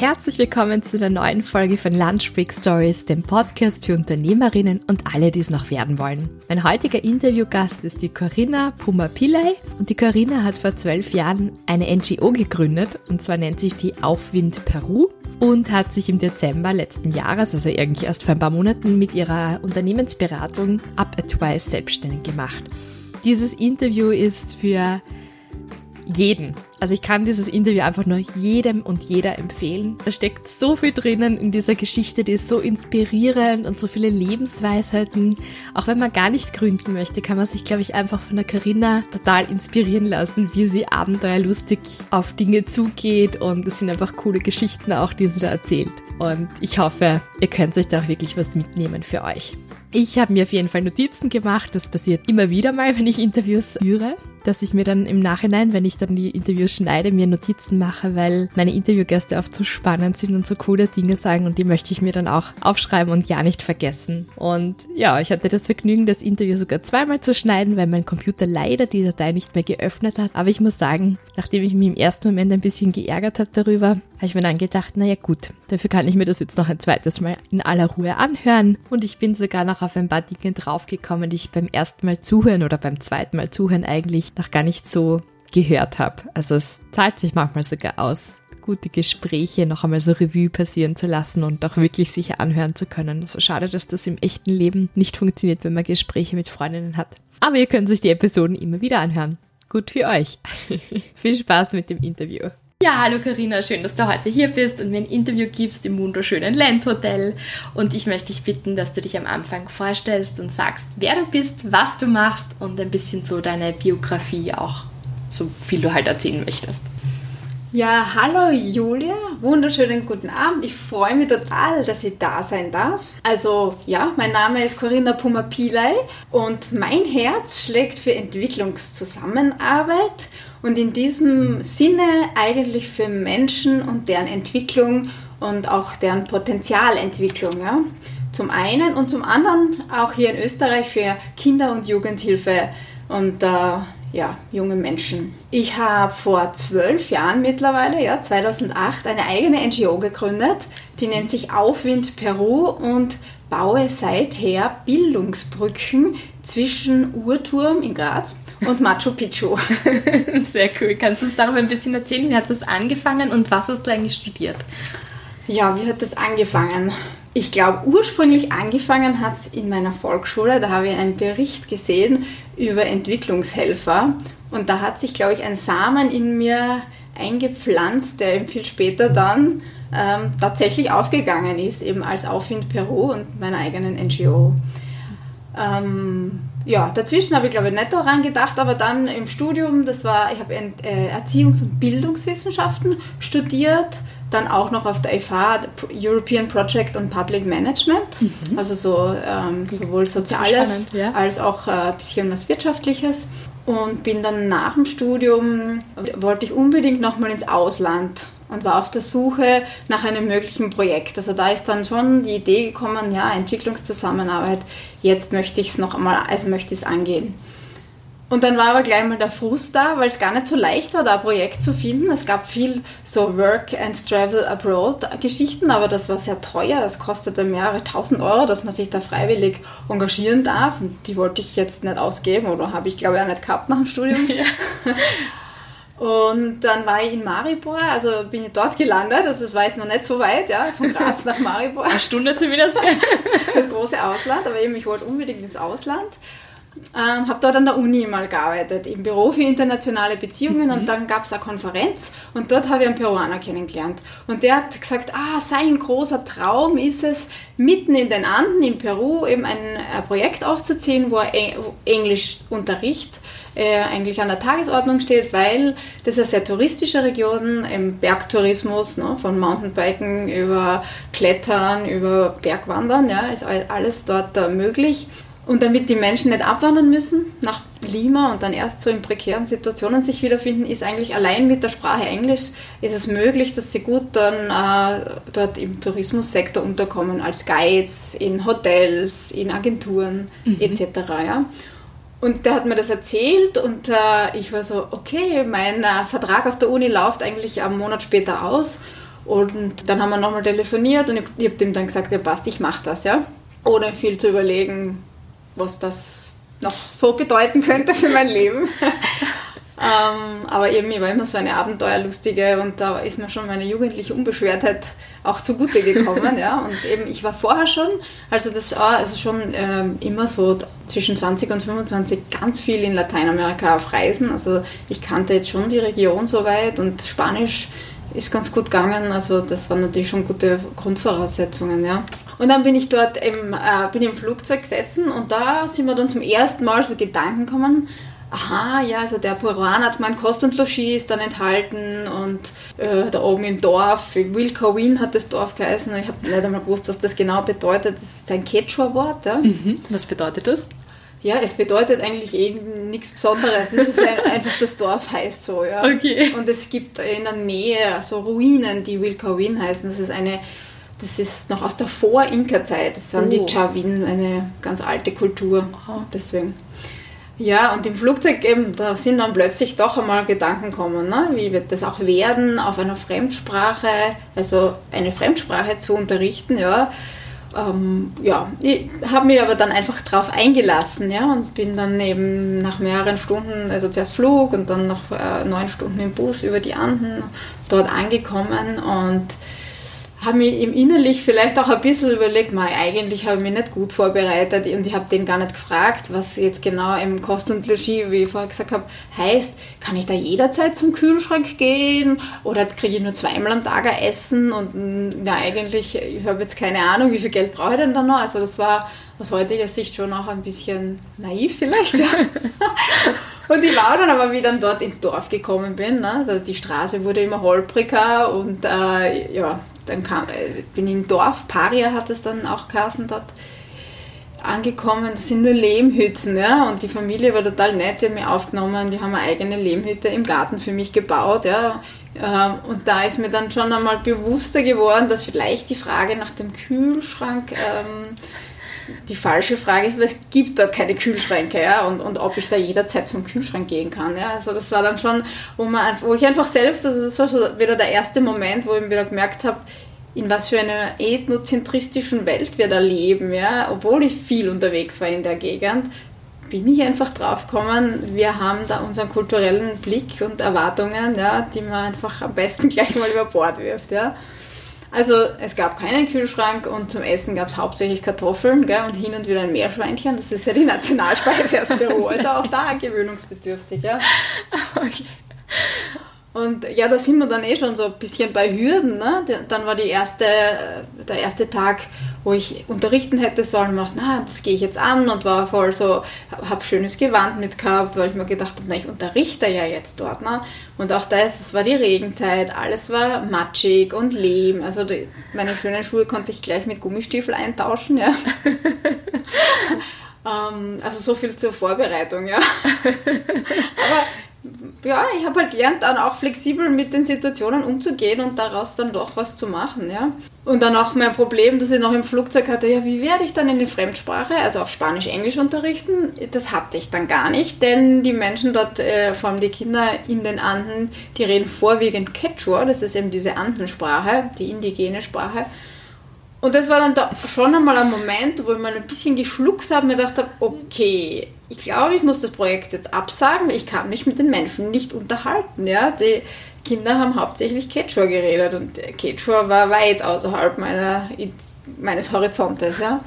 Herzlich willkommen zu der neuen Folge von Lunch Break Stories, dem Podcast für Unternehmerinnen und alle, die es noch werden wollen. Mein heutiger Interviewgast ist die Corinna Pumapillai und die Corinna hat vor zwölf Jahren eine NGO gegründet und zwar nennt sich die Aufwind Peru und hat sich im Dezember letzten Jahres, also irgendwie erst vor ein paar Monaten, mit ihrer Unternehmensberatung Up at Twice selbstständig gemacht. Dieses Interview ist für jeden. Also ich kann dieses Interview einfach nur jedem und jeder empfehlen. Da steckt so viel drinnen in dieser Geschichte, die ist so inspirierend und so viele Lebensweisheiten. Auch wenn man gar nicht gründen möchte, kann man sich, glaube ich, einfach von der Corinna total inspirieren lassen, wie sie abenteuerlustig auf Dinge zugeht und es sind einfach coole Geschichten auch, die sie da erzählt. Und ich hoffe, ihr könnt euch da auch wirklich was mitnehmen für euch. Ich habe mir auf jeden Fall Notizen gemacht. Das passiert immer wieder mal, wenn ich Interviews führe dass ich mir dann im Nachhinein, wenn ich dann die Interviews schneide, mir Notizen mache, weil meine Interviewgäste oft so spannend sind und so coole Dinge sagen und die möchte ich mir dann auch aufschreiben und ja nicht vergessen. Und ja, ich hatte das Vergnügen, das Interview sogar zweimal zu schneiden, weil mein Computer leider die Datei nicht mehr geöffnet hat. Aber ich muss sagen, nachdem ich mich im ersten Moment ein bisschen geärgert habe darüber, habe ich mir dann gedacht, naja gut, dafür kann ich mir das jetzt noch ein zweites Mal in aller Ruhe anhören. Und ich bin sogar noch auf ein paar Dinge draufgekommen, die ich beim ersten Mal zuhören oder beim zweiten Mal zuhören eigentlich noch gar nicht so gehört habe. Also es zahlt sich manchmal sogar aus, gute Gespräche noch einmal so Revue passieren zu lassen und auch wirklich sicher anhören zu können. So also schade, dass das im echten Leben nicht funktioniert, wenn man Gespräche mit Freundinnen hat. Aber ihr könnt euch die Episoden immer wieder anhören. Gut für euch. Viel Spaß mit dem Interview. Ja, hallo Karina, schön, dass du heute hier bist und mir ein Interview gibst im wunderschönen Landhotel. Und ich möchte dich bitten, dass du dich am Anfang vorstellst und sagst, wer du bist, was du machst und ein bisschen so deine Biografie auch, so viel du halt erzählen möchtest. Ja, hallo Julia, wunderschönen guten Abend. Ich freue mich total, dass ich da sein darf. Also ja, mein Name ist Corinna Pumapilai und mein Herz schlägt für Entwicklungszusammenarbeit und in diesem Sinne eigentlich für Menschen und deren Entwicklung und auch deren Potenzialentwicklung. Ja? Zum einen und zum anderen auch hier in Österreich für Kinder- und Jugendhilfe und äh, ja, junge Menschen. Ich habe vor zwölf Jahren mittlerweile, ja, 2008, eine eigene NGO gegründet, die nennt sich Aufwind Peru und baue seither Bildungsbrücken zwischen Urturm in Graz und Machu Picchu. Sehr cool. Kannst du uns darüber ein bisschen erzählen? Wie hat das angefangen und was hast du eigentlich studiert? Ja, wie hat das angefangen? Ich glaube, ursprünglich angefangen hat es in meiner Volksschule. Da habe ich einen Bericht gesehen über Entwicklungshelfer. Und da hat sich, glaube ich, ein Samen in mir eingepflanzt, der viel später dann ähm, tatsächlich aufgegangen ist, eben als Aufwind Peru und meiner eigenen NGO. Ähm, ja, dazwischen habe ich glaube ich nicht daran gedacht, aber dann im Studium, das war, ich habe äh, Erziehungs- und Bildungswissenschaften studiert, dann auch noch auf der FH European Project on Public Management, mhm. also so ähm, sowohl Soziales Spannend, ja. als auch äh, ein bisschen was Wirtschaftliches und bin dann nach dem Studium, wollte ich unbedingt nochmal ins Ausland und war auf der Suche nach einem möglichen Projekt. Also da ist dann schon die Idee gekommen, ja, Entwicklungszusammenarbeit, jetzt möchte ich es noch einmal, also möchte ich es angehen. Und dann war aber gleich mal der Frust da, weil es gar nicht so leicht war, da ein Projekt zu finden. Es gab viel so Work and Travel Abroad Geschichten, aber das war sehr teuer. Es kostete mehrere tausend Euro, dass man sich da freiwillig engagieren darf. Und die wollte ich jetzt nicht ausgeben oder habe ich glaube ich auch nicht gehabt nach dem Studium. Ja. Und dann war ich in Maribor, also bin ich dort gelandet, also es war jetzt noch nicht so weit, ja, von Graz nach Maribor. Eine Stunde zumindest. das große Ausland, aber eben ich wollte unbedingt ins Ausland. Ähm, habe dort an der Uni mal gearbeitet, im Büro für internationale Beziehungen mhm. und dann gab es eine Konferenz und dort habe ich einen Peruaner kennengelernt. Und der hat gesagt, ah, sein großer Traum ist es, mitten in den Anden in Peru eben ein, ein Projekt aufzuziehen, wo er Englischunterricht äh, eigentlich an der Tagesordnung steht, weil das ist eine sehr touristische Region, im Bergtourismus, ne, von Mountainbiken über Klettern, über Bergwandern, ja, ist alles dort äh, möglich. Und damit die Menschen nicht abwandern müssen nach Lima und dann erst so in prekären Situationen sich wiederfinden, ist eigentlich allein mit der Sprache Englisch ist es möglich, dass sie gut dann äh, dort im Tourismussektor unterkommen, als Guides, in Hotels, in Agenturen mhm. etc. Ja? Und der hat mir das erzählt und äh, ich war so, okay, mein äh, Vertrag auf der Uni läuft eigentlich einen Monat später aus Und dann haben wir nochmal telefoniert und ich, ich habe dem dann gesagt, ja passt, ich mache das, ja. Ohne viel zu überlegen, was das noch so bedeuten könnte für mein Leben. ähm, aber eben, ich war immer so eine Abenteuerlustige und da ist mir schon meine jugendliche Unbeschwertheit auch zugute gekommen. ja. Und eben, ich war vorher schon, also das war also schon ähm, immer so zwischen 20 und 25 ganz viel in Lateinamerika auf Reisen. Also ich kannte jetzt schon die Region soweit und Spanisch ist ganz gut gegangen. Also das waren natürlich schon gute Grundvoraussetzungen, ja. Und dann bin ich dort im, äh, bin im Flugzeug gesessen und da sind wir dann zum ersten Mal so Gedanken gekommen, aha, ja, also der Peruan hat mein Kost und Logis ist dann enthalten und äh, da oben im Dorf, Wilkowin hat das Dorf geheißen, ich habe nicht einmal gewusst, was das genau bedeutet, das ist ein Quechua-Wort. Ja. Mhm. Was bedeutet das? Ja, es bedeutet eigentlich eben nichts Besonderes. Es ist ein, einfach, das Dorf heißt so, ja. Okay. Und es gibt in der Nähe so Ruinen, die Wilkowin heißen. Das ist eine, das ist noch aus der Vor-Inka-Zeit. Das waren oh. die Chavin, eine ganz alte Kultur. Deswegen. Ja, und im Flugzeug eben, da sind dann plötzlich doch einmal Gedanken kommen, ne? wie wird das auch werden, auf einer Fremdsprache, also eine Fremdsprache zu unterrichten, ja. Ähm, ja, ich habe mich aber dann einfach darauf eingelassen, ja, und bin dann eben nach mehreren Stunden, also zuerst Flug und dann noch äh, neun Stunden im Bus über die Anden dort angekommen und habe mich im innerlich vielleicht auch ein bisschen überlegt, mei, eigentlich habe ich mich nicht gut vorbereitet und ich habe den gar nicht gefragt, was jetzt genau im Kost und Logis, wie ich vorher gesagt habe, heißt. Kann ich da jederzeit zum Kühlschrank gehen oder kriege ich nur zweimal am Tag ein Essen und ja, eigentlich, ich habe jetzt keine Ahnung, wie viel Geld brauche ich denn da noch? Also das war aus heutiger Sicht schon auch ein bisschen naiv vielleicht. Ja. Und ich war dann aber, wie ich dann dort ins Dorf gekommen bin, ne, die Straße wurde immer holpriger und äh, ja, dann kam, äh, bin ich im Dorf, Paria hat es dann auch geheißen dort, angekommen. Das sind nur Lehmhütten, ja, und die Familie war total nett, die haben mich aufgenommen, die haben eine eigene Lehmhütte im Garten für mich gebaut, ja. Ähm, und da ist mir dann schon einmal bewusster geworden, dass vielleicht die Frage nach dem Kühlschrank ähm, die falsche Frage ist, weil es gibt dort keine Kühlschränke, ja, und, und ob ich da jederzeit zum Kühlschrank gehen kann, ja. Also das war dann schon, wo, man, wo ich einfach selbst, also das war so wieder der erste Moment, wo ich wieder gemerkt habe, in was für einer ethnozentristischen Welt wir da leben, ja. Obwohl ich viel unterwegs war in der Gegend, bin ich einfach drauf gekommen, wir haben da unseren kulturellen Blick und Erwartungen, ja, die man einfach am besten gleich mal über Bord wirft, ja. Also es gab keinen Kühlschrank und zum Essen gab es hauptsächlich Kartoffeln gell, und hin und wieder ein Meerschweinchen. Das ist ja die Nationalspeise aus Peru, also auch da gewöhnungsbedürftig. Ja. Okay. Und ja, da sind wir dann eh schon so ein bisschen bei Hürden. Ne? Dann war die erste, der erste Tag, wo ich unterrichten hätte sollen, macht, na, das gehe ich jetzt an und war voll so, habe schönes Gewand mit gehabt, weil ich mir gedacht habe, na, ich unterrichte ja jetzt dort. Ne? Und auch das, das war die Regenzeit, alles war matschig und Lehm. Also die, meine schönen Schuhe konnte ich gleich mit Gummistiefel eintauschen, ja. ähm, also so viel zur Vorbereitung, ja. Aber ja, ich habe halt gelernt, dann auch flexibel mit den Situationen umzugehen und daraus dann doch was zu machen, ja. Und dann auch mein Problem, das ich noch im Flugzeug hatte, ja, wie werde ich dann in die Fremdsprache, also auf Spanisch, Englisch unterrichten? Das hatte ich dann gar nicht, denn die Menschen dort, äh, vor allem die Kinder in den Anden, die reden vorwiegend Quechua, das ist eben diese Andensprache, die indigene Sprache. Und das war dann da schon einmal ein Moment, wo ich mal ein bisschen geschluckt habe und mir gedacht habe, okay, ich glaube, ich muss das Projekt jetzt absagen, ich kann mich mit den Menschen nicht unterhalten. Ja? Die Kinder haben hauptsächlich Quechua geredet und Quechua war weit außerhalb meiner, meines Horizontes. Ja?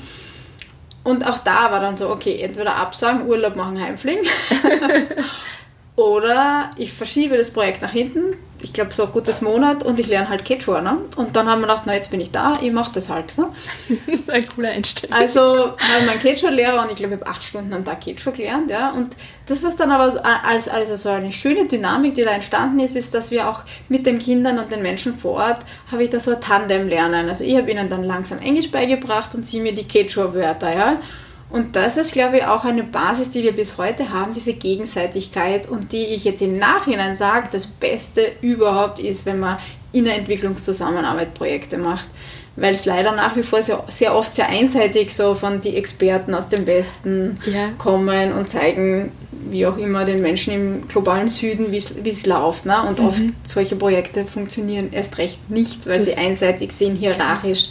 Und auch da war dann so, okay, entweder absagen, Urlaub machen, heimfliegen. Oder ich verschiebe das Projekt nach hinten, ich glaube, so ein gutes Monat und ich lerne halt Quechua. Ne? Und dann haben wir gedacht, na, jetzt bin ich da, ich mache das halt. Ne? das ist ein cooler Einstellung. Also habe mein Quechua-Lehrer und ich glaube, ich habe acht Stunden am Tag Quechua gelernt. Ja? Und das, was dann aber als also so eine schöne Dynamik, die da entstanden ist, ist, dass wir auch mit den Kindern und den Menschen vor Ort, habe ich da so ein Tandem lernen. Also ich habe ihnen dann langsam Englisch beigebracht und sie mir die Quechua-Wörter. Ja? Und das ist, glaube ich, auch eine Basis, die wir bis heute haben, diese Gegenseitigkeit und die ich jetzt im Nachhinein sage, das Beste überhaupt ist, wenn man in der Entwicklungszusammenarbeit Projekte macht. Weil es leider nach wie vor sehr, sehr oft sehr einseitig so von den Experten aus dem Westen ja. kommen und zeigen, wie auch immer den Menschen im globalen Süden, wie es läuft. Ne? Und mhm. oft solche Projekte funktionieren erst recht nicht, weil das sie einseitig sind, hierarchisch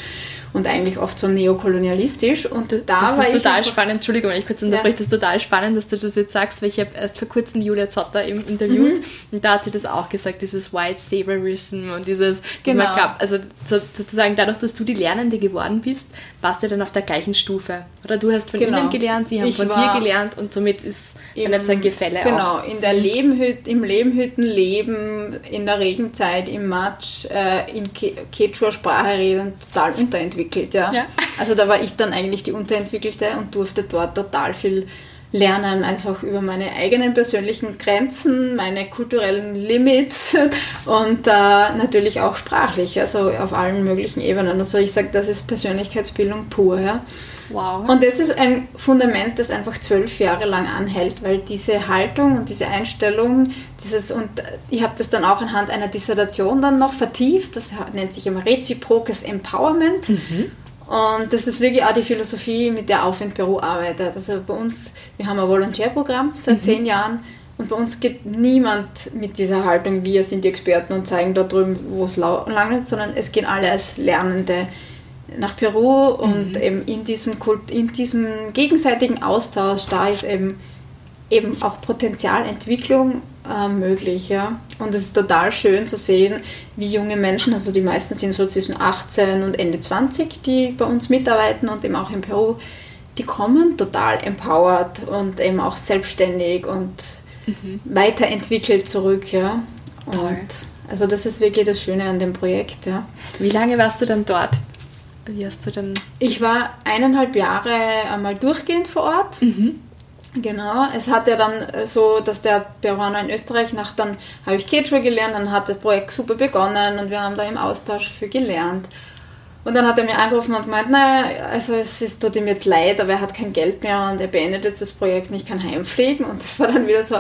und eigentlich oft so neokolonialistisch. Und da das war ist total spannend, Entschuldigung, wenn ich kurz unterbreche, ja. das ist total spannend, dass du das jetzt sagst, weil ich habe erst vor kurzem Julia Zotter im interviewt mhm. und da hat sie das auch gesagt, dieses White Saberism und dieses, genau. man glaubt, also sozusagen dadurch, dass du die Lernende geworden bist, warst du dann auf der gleichen Stufe. Oder du hast von genau. ihnen gelernt, sie haben ich von dir gelernt und somit ist dann jetzt ein Gefälle Genau, auch. in der Lebenhüt, im Leben, in der Regenzeit, im Matsch, äh, in Quechua-Sprache reden, total unterentwickelt unterentwickelt, ja. ja. Also da war ich dann eigentlich die Unterentwickelte und durfte dort total viel lernen, einfach über meine eigenen persönlichen Grenzen, meine kulturellen Limits und äh, natürlich auch sprachlich, also auf allen möglichen Ebenen. Also ich sage, das ist Persönlichkeitsbildung pur, ja. Wow. Und das ist ein Fundament, das einfach zwölf Jahre lang anhält, weil diese Haltung und diese Einstellung, dieses, und ich habe das dann auch anhand einer Dissertation dann noch vertieft, das nennt sich immer reziprokes Empowerment. Mhm. Und das ist wirklich auch die Philosophie, mit der Aufwind Peru arbeitet. Also bei uns, wir haben ein Volontärprogramm seit mhm. zehn Jahren und bei uns geht niemand mit dieser Haltung, wir sind die Experten und zeigen da drüben, wo es langt, sondern es gehen alle als Lernende nach Peru und mhm. eben in diesem, Kult, in diesem gegenseitigen Austausch, da ist eben, eben auch Potenzialentwicklung äh, möglich. Ja? Und es ist total schön zu sehen, wie junge Menschen, also die meisten sind so zwischen 18 und Ende 20, die bei uns mitarbeiten und eben auch in Peru, die kommen total empowered und eben auch selbstständig und mhm. weiterentwickelt zurück. Ja? Und also das ist wirklich das Schöne an dem Projekt. Ja. Wie lange warst du dann dort? Wie hast du denn? Ich war eineinhalb Jahre einmal durchgehend vor Ort. Mhm. Genau, es hat ja dann so, dass der Peruaner in Österreich nach, dann habe ich Quechua gelernt, dann hat das Projekt super begonnen und wir haben da im Austausch viel gelernt. Und dann hat er mir angerufen und gemeint, naja, also es ist, tut ihm jetzt leid, aber er hat kein Geld mehr und er beendet jetzt das Projekt und ich kann heimfliegen. Und das war dann wieder so,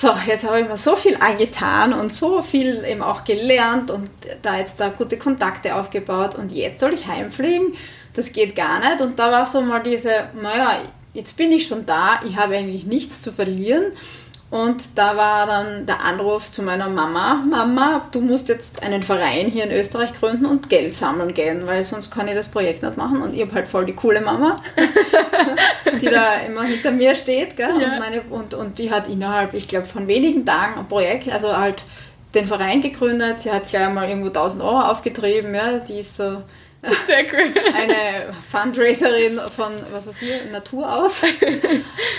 so, jetzt habe ich mir so viel angetan und so viel eben auch gelernt und da jetzt da gute Kontakte aufgebaut und jetzt soll ich heimfliegen. Das geht gar nicht. Und da war so mal diese, naja, jetzt bin ich schon da, ich habe eigentlich nichts zu verlieren. Und da war dann der Anruf zu meiner Mama, Mama, du musst jetzt einen Verein hier in Österreich gründen und Geld sammeln gehen, weil sonst kann ich das Projekt nicht machen. Und ich habe halt voll die coole Mama, die da immer hinter mir steht. Gell? Ja. Und, meine, und, und die hat innerhalb, ich glaube, von wenigen Tagen ein Projekt, also halt den Verein gegründet. Sie hat gleich mal irgendwo 1000 Euro aufgetrieben. Ja? Die ist so sehr cool. Eine Fundraiserin von, was ist hier, Natur aus.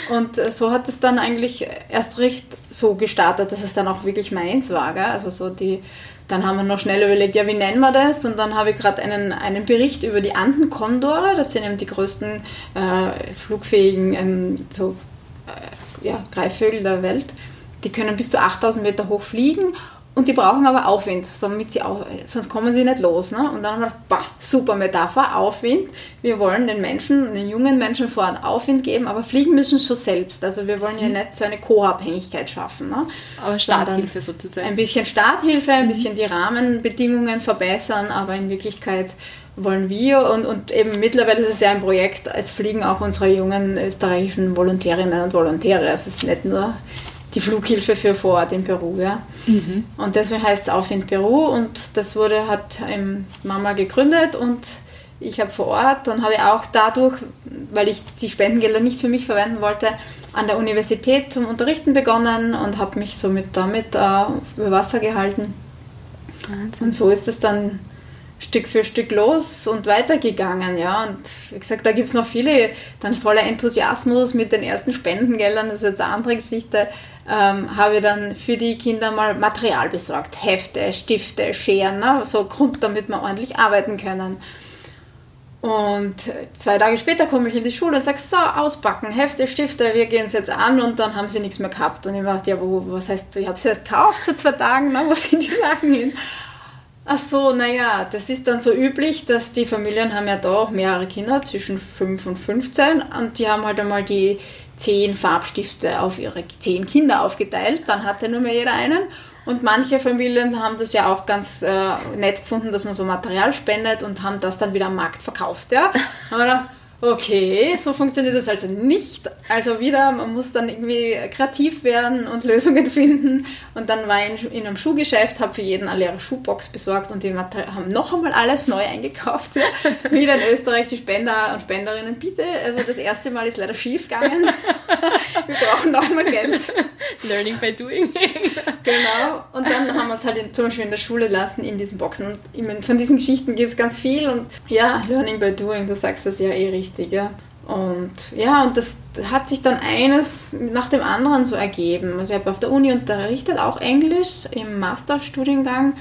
Und so hat es dann eigentlich erst recht so gestartet, dass es dann auch wirklich meins war. Gell? Also so die, dann haben wir noch schnell überlegt, ja, wie nennen wir das? Und dann habe ich gerade einen, einen Bericht über die Andenkondore, das sind eben die größten äh, flugfähigen ähm, so, äh, ja, Greifvögel der Welt. Die können bis zu 8000 Meter hoch fliegen und die brauchen aber Aufwind, auf, sonst kommen sie nicht los. Ne? Und dann haben wir gedacht, bah, super Metapher, Aufwind. Wir wollen den Menschen, den jungen Menschen vorhin Aufwind geben, aber fliegen müssen schon selbst. Also wir wollen ja mhm. nicht so eine Co-Abhängigkeit schaffen. Ne? Aber Starthilfe sozusagen. Ein bisschen Starthilfe, ein mhm. bisschen die Rahmenbedingungen verbessern, aber in Wirklichkeit wollen wir und, und eben mittlerweile ist es ja ein Projekt, es fliegen auch unsere jungen österreichischen Volontärinnen und Volontäre. Also es ist nicht nur die Flughilfe für vor Ort in Peru. Ja. Mhm. Und deswegen heißt es Auf in Peru und das wurde, hat Mama gegründet und ich habe vor Ort, dann habe ich auch dadurch, weil ich die Spendengelder nicht für mich verwenden wollte, an der Universität zum Unterrichten begonnen und habe mich somit damit äh, über Wasser gehalten. Wahnsinn. Und so ist es dann Stück für Stück los und weitergegangen, ja. Und wie gesagt, da gibt es noch viele, dann voller Enthusiasmus mit den ersten Spendengeldern, das ist jetzt eine andere Geschichte, ähm, habe ich dann für die Kinder mal Material besorgt. Hefte, Stifte, Scheren, ne? so Grund, damit wir ordentlich arbeiten können. Und zwei Tage später komme ich in die Schule und sage, so, auspacken, Hefte, Stifte, wir gehen es jetzt an und dann haben sie nichts mehr gehabt. Und ich dachte, ja, wo, was heißt, ich habe sie erst gekauft vor zwei Tagen, ne? wo sind die Sachen hin? Ach so, naja, das ist dann so üblich, dass die Familien haben ja da auch mehrere Kinder, zwischen 5 und 15 und die haben halt einmal die zehn Farbstifte auf ihre zehn Kinder aufgeteilt, dann hatte nur mehr jeder einen. Und manche Familien haben das ja auch ganz äh, nett gefunden, dass man so Material spendet und haben das dann wieder am Markt verkauft. Ja? haben wir gedacht, okay, so funktioniert das also nicht. Also wieder, man muss dann irgendwie kreativ werden und Lösungen finden. Und dann war ich in, einem Schuhgeschäft, habe für jeden eine leere Schuhbox besorgt und die haben noch einmal alles neu eingekauft. Ja. Wieder in Österreich die Spender und Spenderinnen, bitte. Also das erste Mal ist leider schief gegangen. Wir brauchen noch mal Geld. Learning by doing. genau. Und dann haben wir es halt in, zum Beispiel in der Schule lassen, in diesen Boxen. Und von diesen Geschichten gibt es ganz viel. Und ja, Learning by doing, du sagst das ja eh richtig. Ja. Und ja, und das hat sich dann eines nach dem anderen so ergeben. Also ich habe auf der Uni unterrichtet, auch Englisch im Masterstudiengang.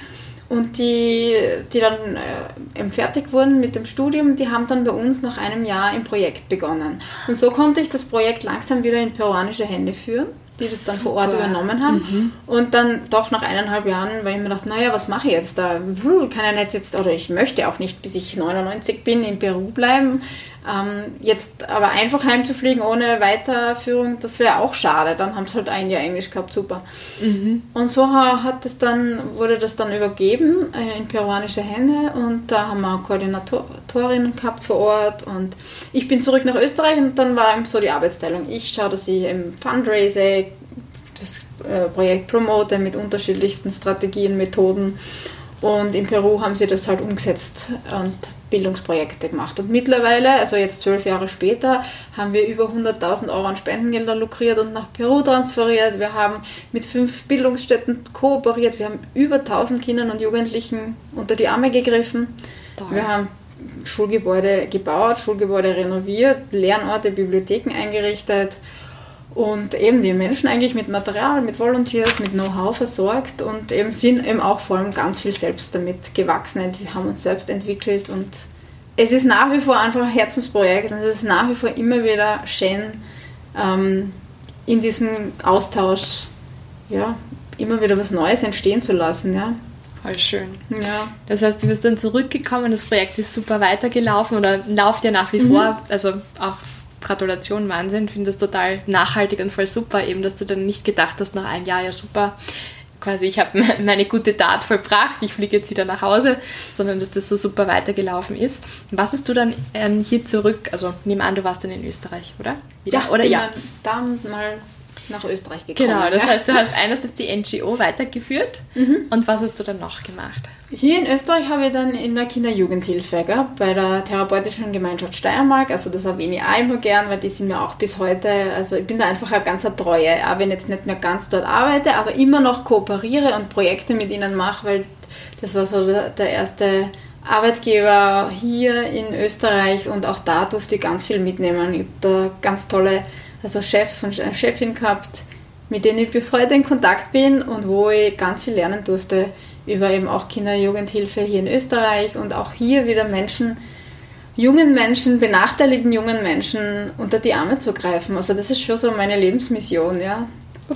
Und die, die dann äh, fertig wurden mit dem Studium, die haben dann bei uns nach einem Jahr im Projekt begonnen. Und so konnte ich das Projekt langsam wieder in peruanische Hände führen, die das dann vor Ort übernommen haben. Mhm. Und dann doch nach eineinhalb Jahren, weil ich mir dachte, naja, was mache ich jetzt da? Kann ja nicht jetzt, oder ich möchte auch nicht, bis ich 99 bin, in Peru bleiben. Ähm, jetzt aber einfach heimzufliegen ohne Weiterführung, das wäre auch schade. Dann haben sie halt ein Jahr Englisch gehabt, super. Mhm. Und so hat es dann, wurde das dann übergeben äh, in peruanische Hände und da haben wir Koordinatorinnen gehabt vor Ort und ich bin zurück nach Österreich und dann war eben so die Arbeitsteilung. Ich schaue, dass ich im Fundraising das äh, Projekt promote mit unterschiedlichsten Strategien, Methoden und in Peru haben sie das halt umgesetzt und Bildungsprojekte gemacht. Und mittlerweile, also jetzt zwölf Jahre später, haben wir über 100.000 Euro an Spendengelder lukriert und nach Peru transferiert. Wir haben mit fünf Bildungsstätten kooperiert. Wir haben über 1000 Kindern und Jugendlichen unter die Arme gegriffen. Toll. Wir haben Schulgebäude gebaut, Schulgebäude renoviert, Lernorte, Bibliotheken eingerichtet und eben die Menschen eigentlich mit Material, mit Volunteers, mit Know-how versorgt und eben sind eben auch vor allem ganz viel selbst damit gewachsen. Wir haben uns selbst entwickelt und es ist nach wie vor einfach ein Herzensprojekt und es ist nach wie vor immer wieder schön, ähm, in diesem Austausch ja, immer wieder was Neues entstehen zu lassen. Ja. Voll schön. Ja. Das heißt, du bist dann zurückgekommen, das Projekt ist super weitergelaufen oder läuft ja nach wie mhm. vor, also auch Gratulation, Wahnsinn, finde das total nachhaltig und voll super, eben, dass du dann nicht gedacht hast nach einem Jahr, ja super, quasi ich habe meine gute Tat vollbracht, ich fliege jetzt wieder nach Hause, sondern dass das so super weitergelaufen ist. Was hast du dann ähm, hier zurück, also nehmen an, du warst dann in Österreich, oder? Wieder? Ja, oder ja. Dann mal nach Österreich gekommen. Genau, das heißt, du hast einerseits die NGO weitergeführt mhm. und was hast du dann noch gemacht? Hier in Österreich habe ich dann in der Kinderjugendhilfe gehabt, bei der Therapeutischen Gemeinschaft Steiermark. Also das erwähne ich auch immer gern, weil die sind mir auch bis heute, also ich bin da einfach eine ganz treue, auch wenn ich jetzt nicht mehr ganz dort arbeite, aber immer noch kooperiere und Projekte mit ihnen mache, weil das war so der, der erste Arbeitgeber hier in Österreich und auch da durfte ich ganz viel mitnehmen. Ich habe da ganz tolle also Chefs und Chefin gehabt, mit denen ich bis heute in Kontakt bin und wo ich ganz viel lernen durfte über eben auch Kinder-Jugendhilfe hier in Österreich und auch hier wieder Menschen, jungen Menschen, benachteiligten jungen Menschen unter die Arme zu greifen. Also das ist schon so meine Lebensmission, ja.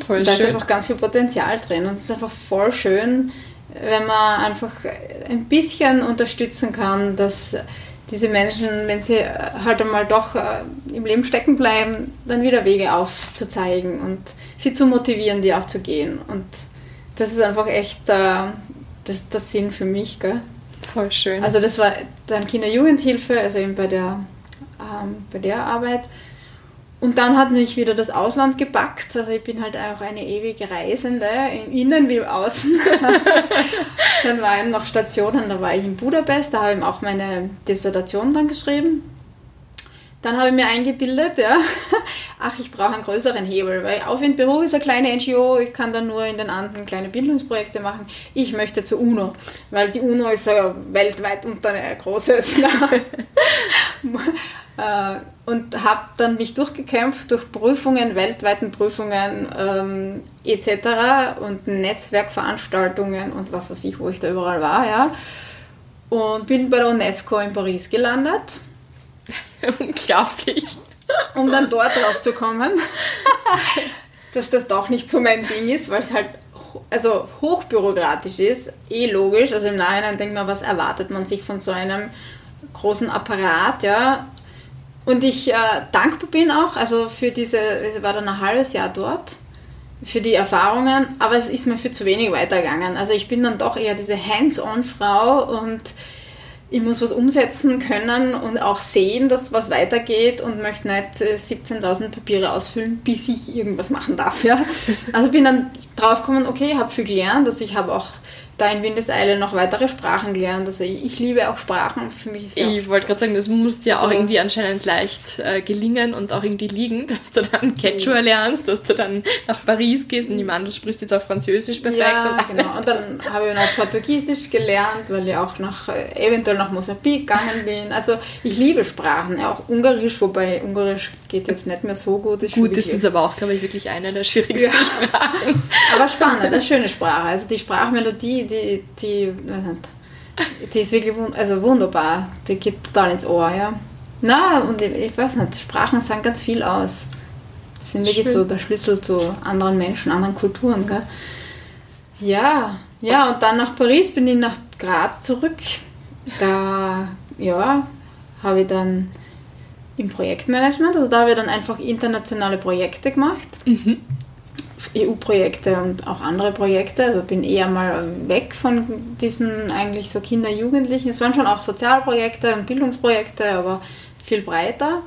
Voll da schön. ist einfach ganz viel Potenzial drin und es ist einfach voll schön, wenn man einfach ein bisschen unterstützen kann, dass diese Menschen, wenn sie halt einmal doch äh, im Leben stecken bleiben, dann wieder Wege aufzuzeigen und sie zu motivieren, die auch zu gehen. Und das ist einfach echt äh, das, das Sinn für mich. Gell? Voll schön. Also das war dann Kinder-Jugendhilfe, also eben bei der, ähm, bei der Arbeit. Und dann hat mich wieder das Ausland gepackt. Also ich bin halt auch eine ewige Reisende, im Innen wie im Außen. dann war ich noch Stationen, da war ich in Budapest, da habe ich auch meine Dissertation dann geschrieben. Dann habe ich mir eingebildet, ja, ach, ich brauche einen größeren Hebel, weil auf in Peru ist eine kleine NGO, ich kann dann nur in den anderen kleine Bildungsprojekte machen. Ich möchte zur UNO, weil die UNO ist ja weltweit unter ein großes. Äh, und habe dann mich durchgekämpft durch Prüfungen, weltweiten Prüfungen ähm, etc. und Netzwerkveranstaltungen und was weiß ich, wo ich da überall war, ja. Und bin bei der UNESCO in Paris gelandet. Unglaublich. Um dann dort drauf zu kommen, dass das doch nicht so mein Ding ist, weil es halt also hochbürokratisch ist, eh logisch. Also im Nachhinein denkt man, was erwartet man sich von so einem großen Apparat, ja. Und ich äh, dankbar bin auch, also für diese, ich war dann ein halbes Jahr dort, für die Erfahrungen, aber es ist mir für zu wenig weitergegangen. Also ich bin dann doch eher diese Hands-on-Frau und ich muss was umsetzen können und auch sehen, dass was weitergeht und möchte nicht 17.000 äh, Papiere ausfüllen, bis ich irgendwas machen darf. Ja? Also bin dann draufgekommen, okay, ich habe viel gelernt, also ich habe auch da in Windeseile noch weitere Sprachen gelernt. Also ich, ich liebe auch Sprachen. Für mich ist ja Ich wollte gerade sagen, das muss dir also auch irgendwie anscheinend leicht äh, gelingen und auch irgendwie liegen, dass du dann Quechua lernst, dass du dann nach Paris gehst und ich meine, du sprichst jetzt auch Französisch perfekt. Ja, und genau. Und dann habe ich noch Portugiesisch gelernt, weil ich auch nach, äh, eventuell nach Mosambik gegangen bin. Also ich liebe Sprachen, auch Ungarisch, wobei Ungarisch geht jetzt nicht mehr so gut. Ist gut, das ist aber auch, glaube ich, wirklich eine der schwierigsten ja. Sprachen. Aber spannend, eine schöne Sprache. Also die Sprachmelodie, die, die, die ist wirklich wund also wunderbar. Die geht total ins Ohr, ja. Na, und ich, ich weiß nicht, Sprachen sagen ganz viel aus. Die sind wirklich Schön. so der Schlüssel zu anderen Menschen, anderen Kulturen, gell? Ja, ja, und dann nach Paris bin ich nach Graz zurück. Da, ja, habe ich dann im Projektmanagement, also da habe ich dann einfach internationale Projekte gemacht. Mhm. EU-Projekte und auch andere Projekte. Also bin eher mal weg von diesen eigentlich so Kinder, Jugendlichen. Es waren schon auch Sozialprojekte und Bildungsprojekte, aber viel breiter.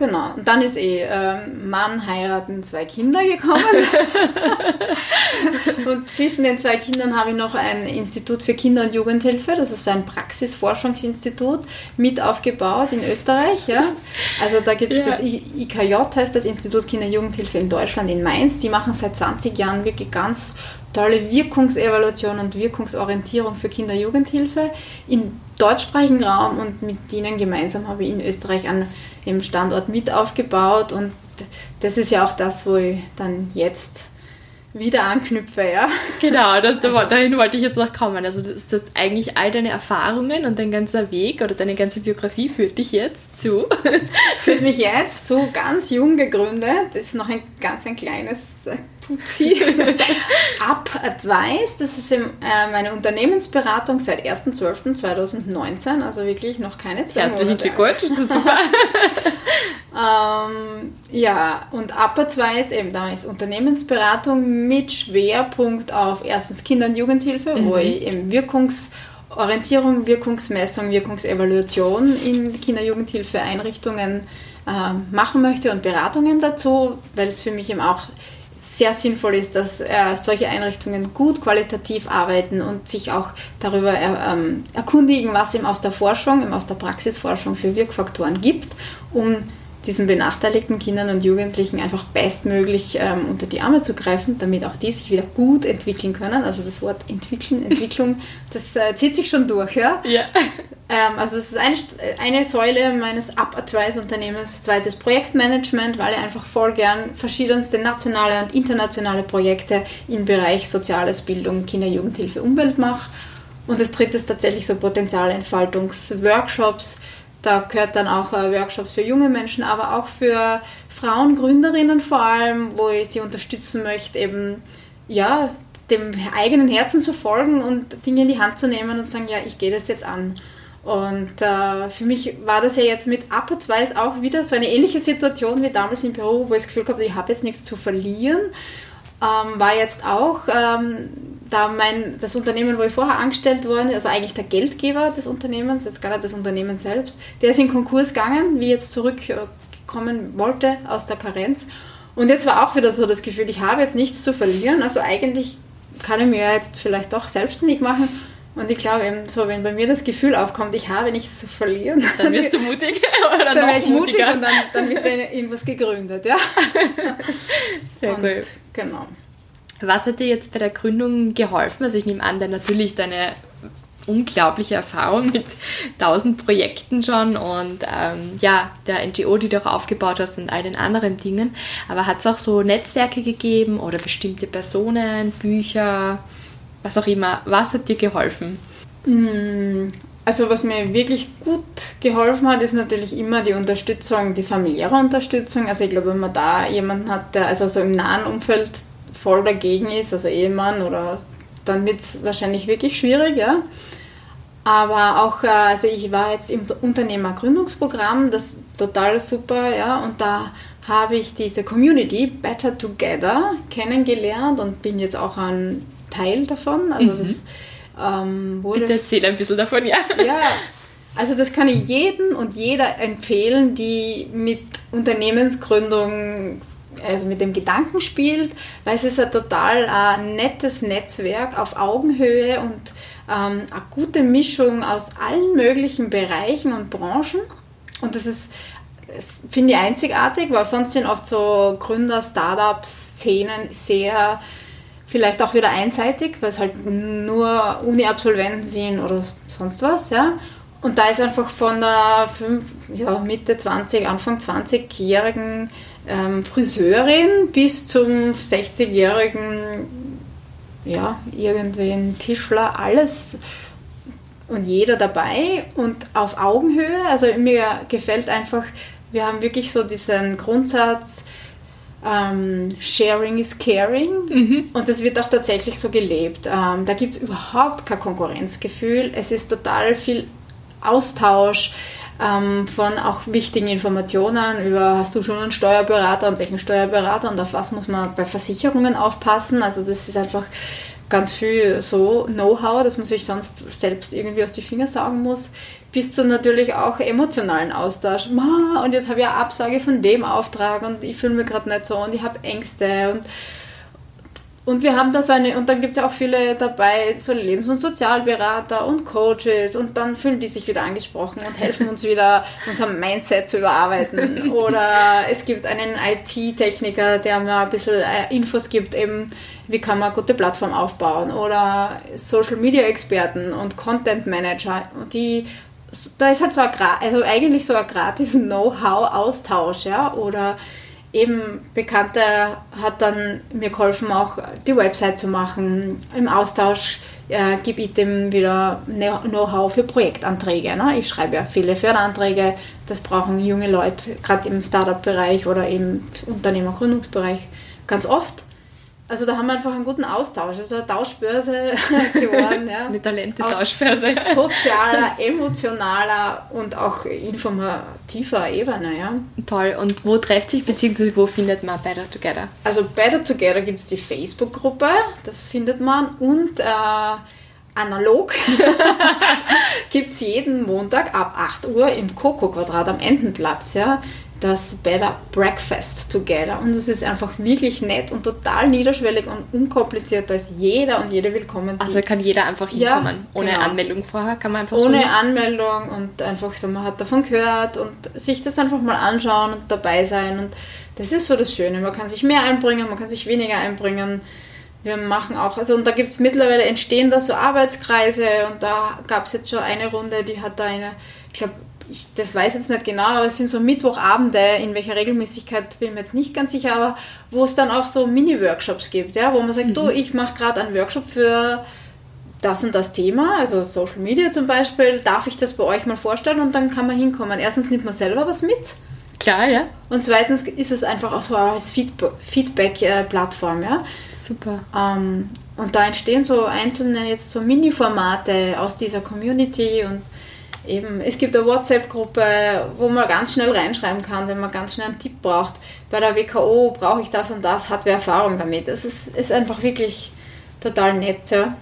Genau, und dann ist eh ähm, Mann, heiraten, zwei Kinder gekommen. und zwischen den zwei Kindern habe ich noch ein Institut für Kinder- und Jugendhilfe, das ist so ein Praxisforschungsinstitut, mit aufgebaut in Österreich. Ja? Also da gibt es ja. das IKJ, heißt das Institut Kinder- und Jugendhilfe in Deutschland, in Mainz. Die machen seit 20 Jahren wirklich ganz tolle Wirkungsevaluation und Wirkungsorientierung für Kinder- und Jugendhilfe im deutschsprachigen Raum und mit denen gemeinsam habe ich in Österreich einen im Standort mit aufgebaut und das ist ja auch das, wo ich dann jetzt wieder anknüpfe, ja. Genau, das, also, dahin wollte ich jetzt noch kommen. Also das, das eigentlich all deine Erfahrungen und dein ganzer Weg oder deine ganze Biografie führt dich jetzt zu? führt mich jetzt zu ganz jung gegründet. Das ist noch ein ganz ein kleines Putzi. Up Advice, das ist eben, äh, meine Unternehmensberatung seit 1.12.2019, also wirklich noch keine zwei Herzlichen Glückwunsch, ist das super. ähm, ja, und Up Advice, eben da ist Unternehmensberatung mit Schwerpunkt auf erstens Kinder- und Jugendhilfe, mhm. wo ich eben Wirkungsorientierung, Wirkungsmessung, Wirkungsevaluation in Kinder- und Jugendhilfeeinrichtungen äh, machen möchte und Beratungen dazu, weil es für mich eben auch sehr sinnvoll ist, dass äh, solche Einrichtungen gut qualitativ arbeiten und sich auch darüber er, ähm, erkundigen, was eben aus der Forschung, eben aus der Praxisforschung für Wirkfaktoren gibt, um diesen benachteiligten Kindern und Jugendlichen einfach bestmöglich ähm, unter die Arme zu greifen, damit auch die sich wieder gut entwickeln können. Also das Wort entwickeln, Entwicklung, das äh, zieht sich schon durch, ja? Ja. Ähm, also das ist eine, eine Säule meines Up-Advice-Unternehmens, zweites Projektmanagement, weil ich einfach voll gern verschiedenste nationale und internationale Projekte im Bereich Soziales, Bildung, Kinder-, Jugendhilfe, Umwelt mache. Und das dritte ist tatsächlich so Potenzialentfaltungs-Workshops, da gehört dann auch äh, Workshops für junge Menschen, aber auch für Frauen, Gründerinnen vor allem, wo ich sie unterstützen möchte, eben ja, dem eigenen Herzen zu folgen und Dinge in die Hand zu nehmen und sagen, ja, ich gehe das jetzt an. Und äh, für mich war das ja jetzt mit Advice auch wieder so eine ähnliche Situation wie damals im Büro, wo ich das Gefühl habe, ich habe jetzt nichts zu verlieren. Ähm, war jetzt auch ähm, da mein, das Unternehmen, wo ich vorher angestellt worden, also eigentlich der Geldgeber des Unternehmens, jetzt gar nicht das Unternehmen selbst, der ist in Konkurs gegangen, wie jetzt zurückkommen wollte aus der Karenz. Und jetzt war auch wieder so das Gefühl, ich habe jetzt nichts zu verlieren, also eigentlich kann ich mir jetzt vielleicht doch selbstständig machen. Und ich glaube eben so, wenn bei mir das Gefühl aufkommt, ich habe nichts zu verlieren, dann wirst du mutig oder dann wäre ich mutig und dann, dann wird irgendwas gegründet, ja. Sehr und, gut. Genau. Was hat dir jetzt bei der Gründung geholfen? Also ich nehme an, dann natürlich deine unglaubliche Erfahrung mit tausend Projekten schon und ähm, ja, der NGO, die du auch aufgebaut hast und all den anderen Dingen. Aber hat es auch so Netzwerke gegeben oder bestimmte Personen, Bücher, was auch immer? Was hat dir geholfen? Hm, also was mir wirklich gut geholfen hat, ist natürlich immer die Unterstützung, die familiäre Unterstützung. Also ich glaube, wenn man da jemanden hat, der also so im nahen Umfeld voll dagegen ist, also Ehemann oder dann wird es wahrscheinlich wirklich schwierig, ja. Aber auch, äh, also ich war jetzt im Unternehmergründungsprogramm, das ist total super, ja, und da habe ich diese Community Better Together kennengelernt und bin jetzt auch ein Teil davon. Also mhm. das ähm, wurde. Bitte erzähl ein bisschen davon, ja. Ja, also das kann ich jedem und jeder empfehlen, die mit Unternehmensgründung also mit dem Gedanken spielt, weil es ist ein total ein nettes Netzwerk auf Augenhöhe und ähm, eine gute Mischung aus allen möglichen Bereichen und Branchen. Und das ist, finde ich einzigartig, weil sonst sind oft so Gründer, Startup-Szenen sehr vielleicht auch wieder einseitig, weil es halt nur Uni-Absolventen sind oder sonst was, ja. Und da ist einfach von der fünf, ja, Mitte 20, Anfang 20-jährigen ähm, Friseurin bis zum 60-jährigen, ja, irgendwie ein Tischler, alles und jeder dabei und auf Augenhöhe. Also mir gefällt einfach, wir haben wirklich so diesen Grundsatz, ähm, Sharing is Caring mhm. und das wird auch tatsächlich so gelebt. Ähm, da gibt es überhaupt kein Konkurrenzgefühl. Es ist total viel Austausch ähm, von auch wichtigen Informationen über, hast du schon einen Steuerberater und welchen Steuerberater und auf was muss man bei Versicherungen aufpassen. Also das ist einfach ganz viel so Know-how, dass man sich sonst selbst irgendwie aus die Finger saugen muss, bis zu natürlich auch emotionalen Austausch. Und jetzt habe ich eine Absage von dem Auftrag und ich fühle mich gerade nicht so und ich habe Ängste und und wir haben da so eine, und dann gibt es ja auch viele dabei, so Lebens- und Sozialberater und Coaches und dann fühlen die sich wieder angesprochen und helfen uns wieder, unser Mindset zu überarbeiten. Oder es gibt einen IT-Techniker, der mir ein bisschen äh, Infos gibt, eben wie kann man eine gute Plattform aufbauen. Oder Social-Media-Experten und Content-Manager, die da ist halt so ein, also eigentlich so ein gratis Know-how-Austausch, ja, oder eben Bekannter hat dann mir geholfen, auch die Website zu machen. Im Austausch äh, gebe ich dem wieder Know-how für Projektanträge. Ne? Ich schreibe ja viele Förderanträge, das brauchen junge Leute, gerade im Startup-Bereich oder im Unternehmergründungsbereich ganz oft. Also da haben wir einfach einen guten Austausch. Also eine Tauschbörse geworden. Ja. Eine Talente-Tauschbörse. Sozialer, emotionaler und auch informativer Ebene. Ja. Toll. Und wo trefft sich bzw. wo findet man Better Together? Also Better Together gibt es die Facebook-Gruppe, das findet man. Und äh, analog gibt es jeden Montag ab 8 Uhr im Coco-Quadrat am Entenplatz. Ja das Better Breakfast Together. Und es ist einfach wirklich nett und total niederschwellig und unkompliziert. Da ist jeder und jede willkommen. Also kann jeder einfach hinkommen. Ja, ohne genau. Anmeldung vorher kann man einfach Ohne so Anmeldung und einfach so, man hat davon gehört und sich das einfach mal anschauen und dabei sein. Und das ist so das Schöne. Man kann sich mehr einbringen, man kann sich weniger einbringen. Wir machen auch, also und da gibt es mittlerweile entstehen da so Arbeitskreise und da gab es jetzt schon eine Runde, die hat da eine, ich glaube, ich das weiß jetzt nicht genau, aber es sind so Mittwochabende, in welcher Regelmäßigkeit bin ich mir jetzt nicht ganz sicher, aber wo es dann auch so Mini-Workshops gibt, ja, wo man sagt, mhm. du, ich mache gerade einen Workshop für das und das Thema, also Social Media zum Beispiel, darf ich das bei euch mal vorstellen und dann kann man hinkommen. Erstens nimmt man selber was mit. Klar, ja. Und zweitens ist es einfach auch so als Feedback-Plattform, ja. Super. Ähm, und da entstehen so einzelne jetzt so Mini-Formate aus dieser Community und eben, es gibt eine WhatsApp-Gruppe, wo man ganz schnell reinschreiben kann, wenn man ganz schnell einen Tipp braucht. Bei der WKO brauche ich das und das, hat wer Erfahrung damit. Es ist, ist einfach wirklich total nett. Ja.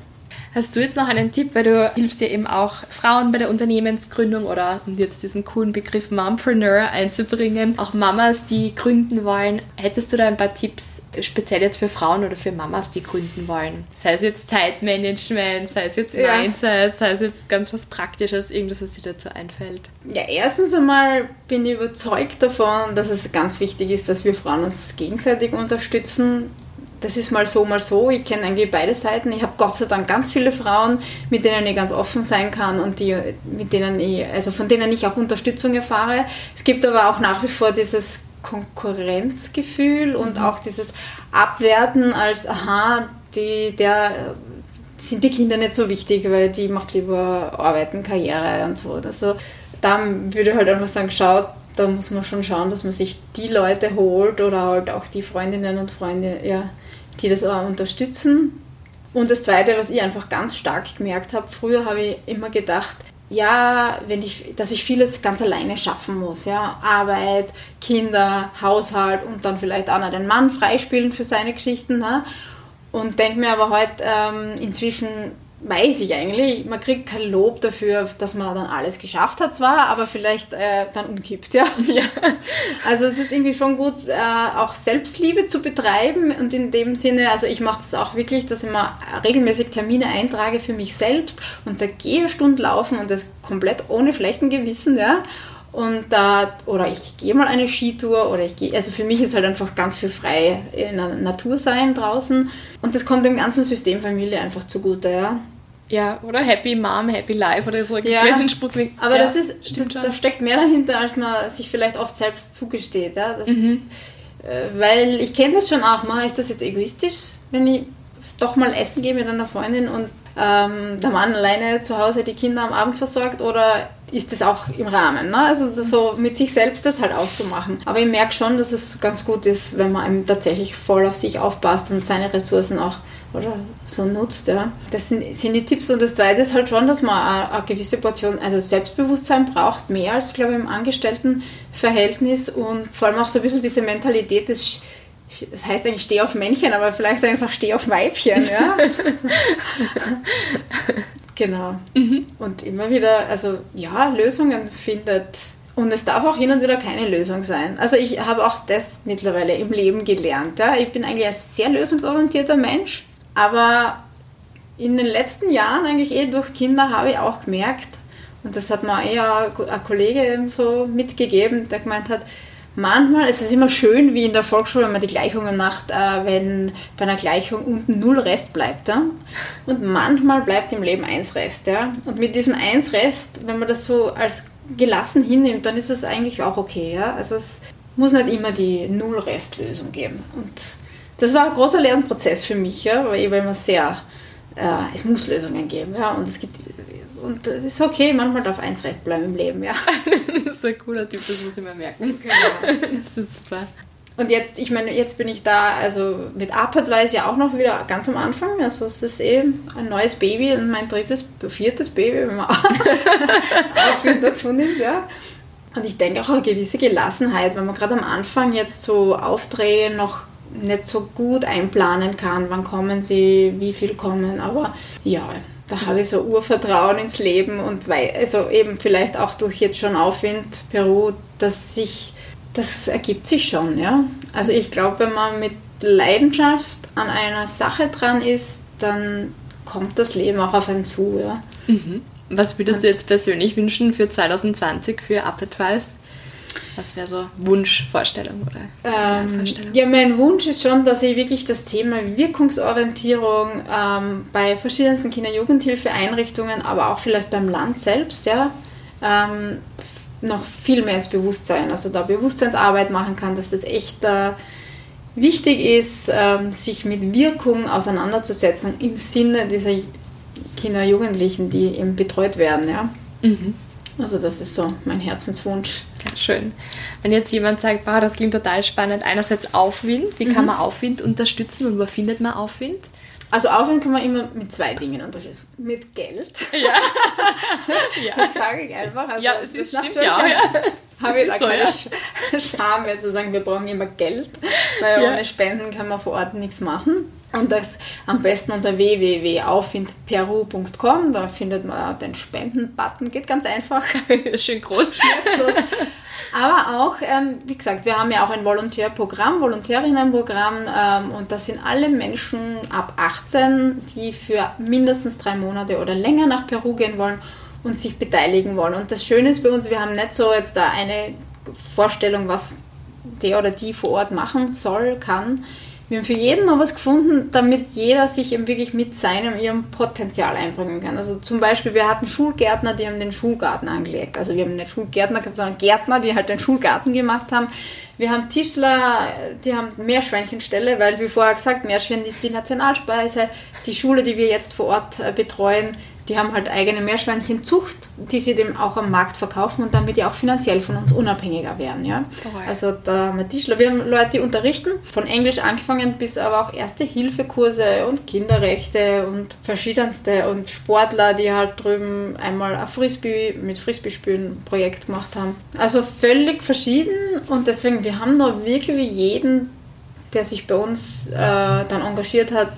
Hast du jetzt noch einen Tipp, weil du hilfst ja eben auch Frauen bei der Unternehmensgründung oder um jetzt diesen coolen Begriff Mompreneur einzubringen, auch Mamas, die gründen wollen. Hättest du da ein paar Tipps, speziell jetzt für Frauen oder für Mamas, die gründen wollen? Sei es jetzt Zeitmanagement, sei es jetzt ja. Mindset, sei es jetzt ganz was Praktisches, irgendwas, was dir dazu einfällt. Ja, erstens einmal bin ich überzeugt davon, dass es ganz wichtig ist, dass wir Frauen uns gegenseitig unterstützen das ist mal so, mal so. Ich kenne eigentlich beide Seiten. Ich habe Gott sei Dank ganz viele Frauen, mit denen ich ganz offen sein kann und die, mit denen ich, also von denen ich auch Unterstützung erfahre. Es gibt aber auch nach wie vor dieses Konkurrenzgefühl und mhm. auch dieses Abwerten als, aha, die, der sind die Kinder nicht so wichtig, weil die macht lieber Arbeiten, Karriere und so. Also da würde ich halt einfach sagen, schaut, da muss man schon schauen, dass man sich die Leute holt oder halt auch die Freundinnen und Freunde, ja, die das auch unterstützen. Und das Zweite, was ich einfach ganz stark gemerkt habe, früher habe ich immer gedacht, ja, wenn ich, dass ich vieles ganz alleine schaffen muss, ja, Arbeit, Kinder, Haushalt und dann vielleicht auch noch den Mann freispielen für seine Geschichten, ne? und denke mir aber heute ähm, inzwischen, weiß ich eigentlich. Man kriegt kein Lob dafür, dass man dann alles geschafft hat zwar, aber vielleicht äh, dann umkippt, ja. ja. Also es ist irgendwie schon gut, äh, auch Selbstliebe zu betreiben und in dem Sinne, also ich mache das auch wirklich, dass ich mal regelmäßig Termine eintrage für mich selbst und da gehe Stunden laufen und das komplett ohne schlechten Gewissen, ja. Und da, oder ich gehe mal eine Skitour oder ich gehe, also für mich ist halt einfach ganz viel frei in der Natur sein draußen. Und das kommt dem ganzen System Familie einfach zugute, ja. Ja, oder Happy Mom, Happy Life oder so. Ja, aber ja, das ist, das, da steckt mehr dahinter, als man sich vielleicht oft selbst zugesteht. Ja? Das, mhm. äh, weil ich kenne das schon auch mal, ist das jetzt egoistisch, wenn ich doch mal essen gehe mit einer Freundin und ähm, der Mann alleine zu Hause die Kinder am Abend versorgt oder ist das auch im Rahmen? Ne? Also so mit sich selbst das halt auszumachen. Aber ich merke schon, dass es ganz gut ist, wenn man einem tatsächlich voll auf sich aufpasst und seine Ressourcen auch oder so nutzt. Ja. Das sind, sind die Tipps. Und das Zweite ist halt schon, dass man eine, eine gewisse Portion, also Selbstbewusstsein braucht, mehr als, glaube ich, im Angestelltenverhältnis und vor allem auch so ein bisschen diese Mentalität des das heißt eigentlich steh auf Männchen, aber vielleicht einfach steh auf Weibchen, ja. genau. Mhm. Und immer wieder, also ja, Lösungen findet. Und es darf auch hin und wieder keine Lösung sein. Also ich habe auch das mittlerweile im Leben gelernt. Ja. Ich bin eigentlich ein sehr lösungsorientierter Mensch, aber in den letzten Jahren eigentlich eh durch Kinder habe ich auch gemerkt, und das hat mir eher ein Kollege so mitgegeben, der gemeint hat, manchmal, es ist immer schön, wie in der Volksschule, wenn man die Gleichungen macht, äh, wenn bei einer Gleichung unten null Rest bleibt. Ja? Und manchmal bleibt im Leben eins Rest. Ja? Und mit diesem eins Rest, wenn man das so als gelassen hinnimmt, dann ist das eigentlich auch okay. Ja? Also es muss nicht immer die Null-Rest-Lösung geben. Und das war ein großer Lernprozess für mich, ja? weil ich war immer sehr, äh, es muss Lösungen geben. Ja? Und es gibt und es ist okay, manchmal darf eins recht bleiben im Leben, ja. das ist ein cooler Typ, das muss ich mir merken. Genau. Das ist super. Und jetzt, ich meine, jetzt bin ich da, also mit Apert war es ja auch noch wieder ganz am Anfang. Also es ist eben ein neues Baby und mein drittes, viertes Baby, wenn man auch dazu nimmt, ja. Und ich denke auch eine gewisse Gelassenheit, wenn man gerade am Anfang jetzt so Aufträge noch nicht so gut einplanen kann, wann kommen sie, wie viel kommen, aber ja, da habe ich so Urvertrauen ins Leben und weil, also eben vielleicht auch durch jetzt schon Aufwind Peru, dass sich, das ergibt sich schon, ja. Also ich glaube, wenn man mit Leidenschaft an einer Sache dran ist, dann kommt das Leben auch auf einen zu, ja. Mhm. Was würdest du jetzt persönlich wünschen für 2020 für Appetwise? Was wäre so Wunschvorstellung oder ähm, Vorstellung? Ja, mein Wunsch ist schon, dass ich wirklich das Thema Wirkungsorientierung ähm, bei verschiedensten Kinder-Jugendhilfeeinrichtungen, aber auch vielleicht beim Land selbst, ja, ähm, noch viel mehr ins Bewusstsein, also da Bewusstseinsarbeit machen kann, dass das echt äh, wichtig ist, ähm, sich mit Wirkung auseinanderzusetzen im Sinne dieser Kinder, Jugendlichen, die eben betreut werden, ja. Mhm. Also das ist so mein Herzenswunsch. Ja, schön. Wenn jetzt jemand sagt, wow, das klingt total spannend, einerseits Aufwind, wie kann mhm. man Aufwind unterstützen und wo findet man Aufwind? Also Aufwind kann man immer mit zwei Dingen unterstützen. Mit Geld. Ja. ja. Das sage ich einfach. Also ja, es ist stimmt ja, ja. Habe ich da so, keine ja. Scham mehr zu sagen, wir brauchen immer Geld, weil ja. ohne Spenden kann man vor Ort nichts machen. Und das am besten unter www.aufwindperu.com, da findet man den Spenden-Button, geht ganz einfach. Schön groß. Aber auch, ähm, wie gesagt, wir haben ja auch ein Volontärprogramm, Volontärinnenprogramm ähm, und das sind alle Menschen ab 18, die für mindestens drei Monate oder länger nach Peru gehen wollen und sich beteiligen wollen. Und das Schöne ist bei uns, wir haben nicht so jetzt da eine Vorstellung, was der oder die vor Ort machen soll, kann wir haben für jeden noch was gefunden, damit jeder sich eben wirklich mit seinem, ihrem Potenzial einbringen kann. Also zum Beispiel, wir hatten Schulgärtner, die haben den Schulgarten angelegt. Also wir haben nicht Schulgärtner gehabt, sondern Gärtner, die halt den Schulgarten gemacht haben. Wir haben Tischler, die haben Meerschweinchenställe, weil wie vorher gesagt, Meerschwein ist die Nationalspeise. Die Schule, die wir jetzt vor Ort äh, betreuen, die haben halt eigene Meerschweinchenzucht, die sie dem auch am Markt verkaufen und damit die auch finanziell von uns unabhängiger werden. Ja? Also da haben wir Tischler, wir haben Leute, die unterrichten, von Englisch angefangen bis aber auch Erste-Hilfe-Kurse und Kinderrechte und verschiedenste und Sportler, die halt drüben einmal ein Frisbee mit Frisbee-Spülen Projekt gemacht haben. Also völlig verschieden und deswegen, wir haben noch wirklich jeden der sich bei uns äh, dann engagiert hat,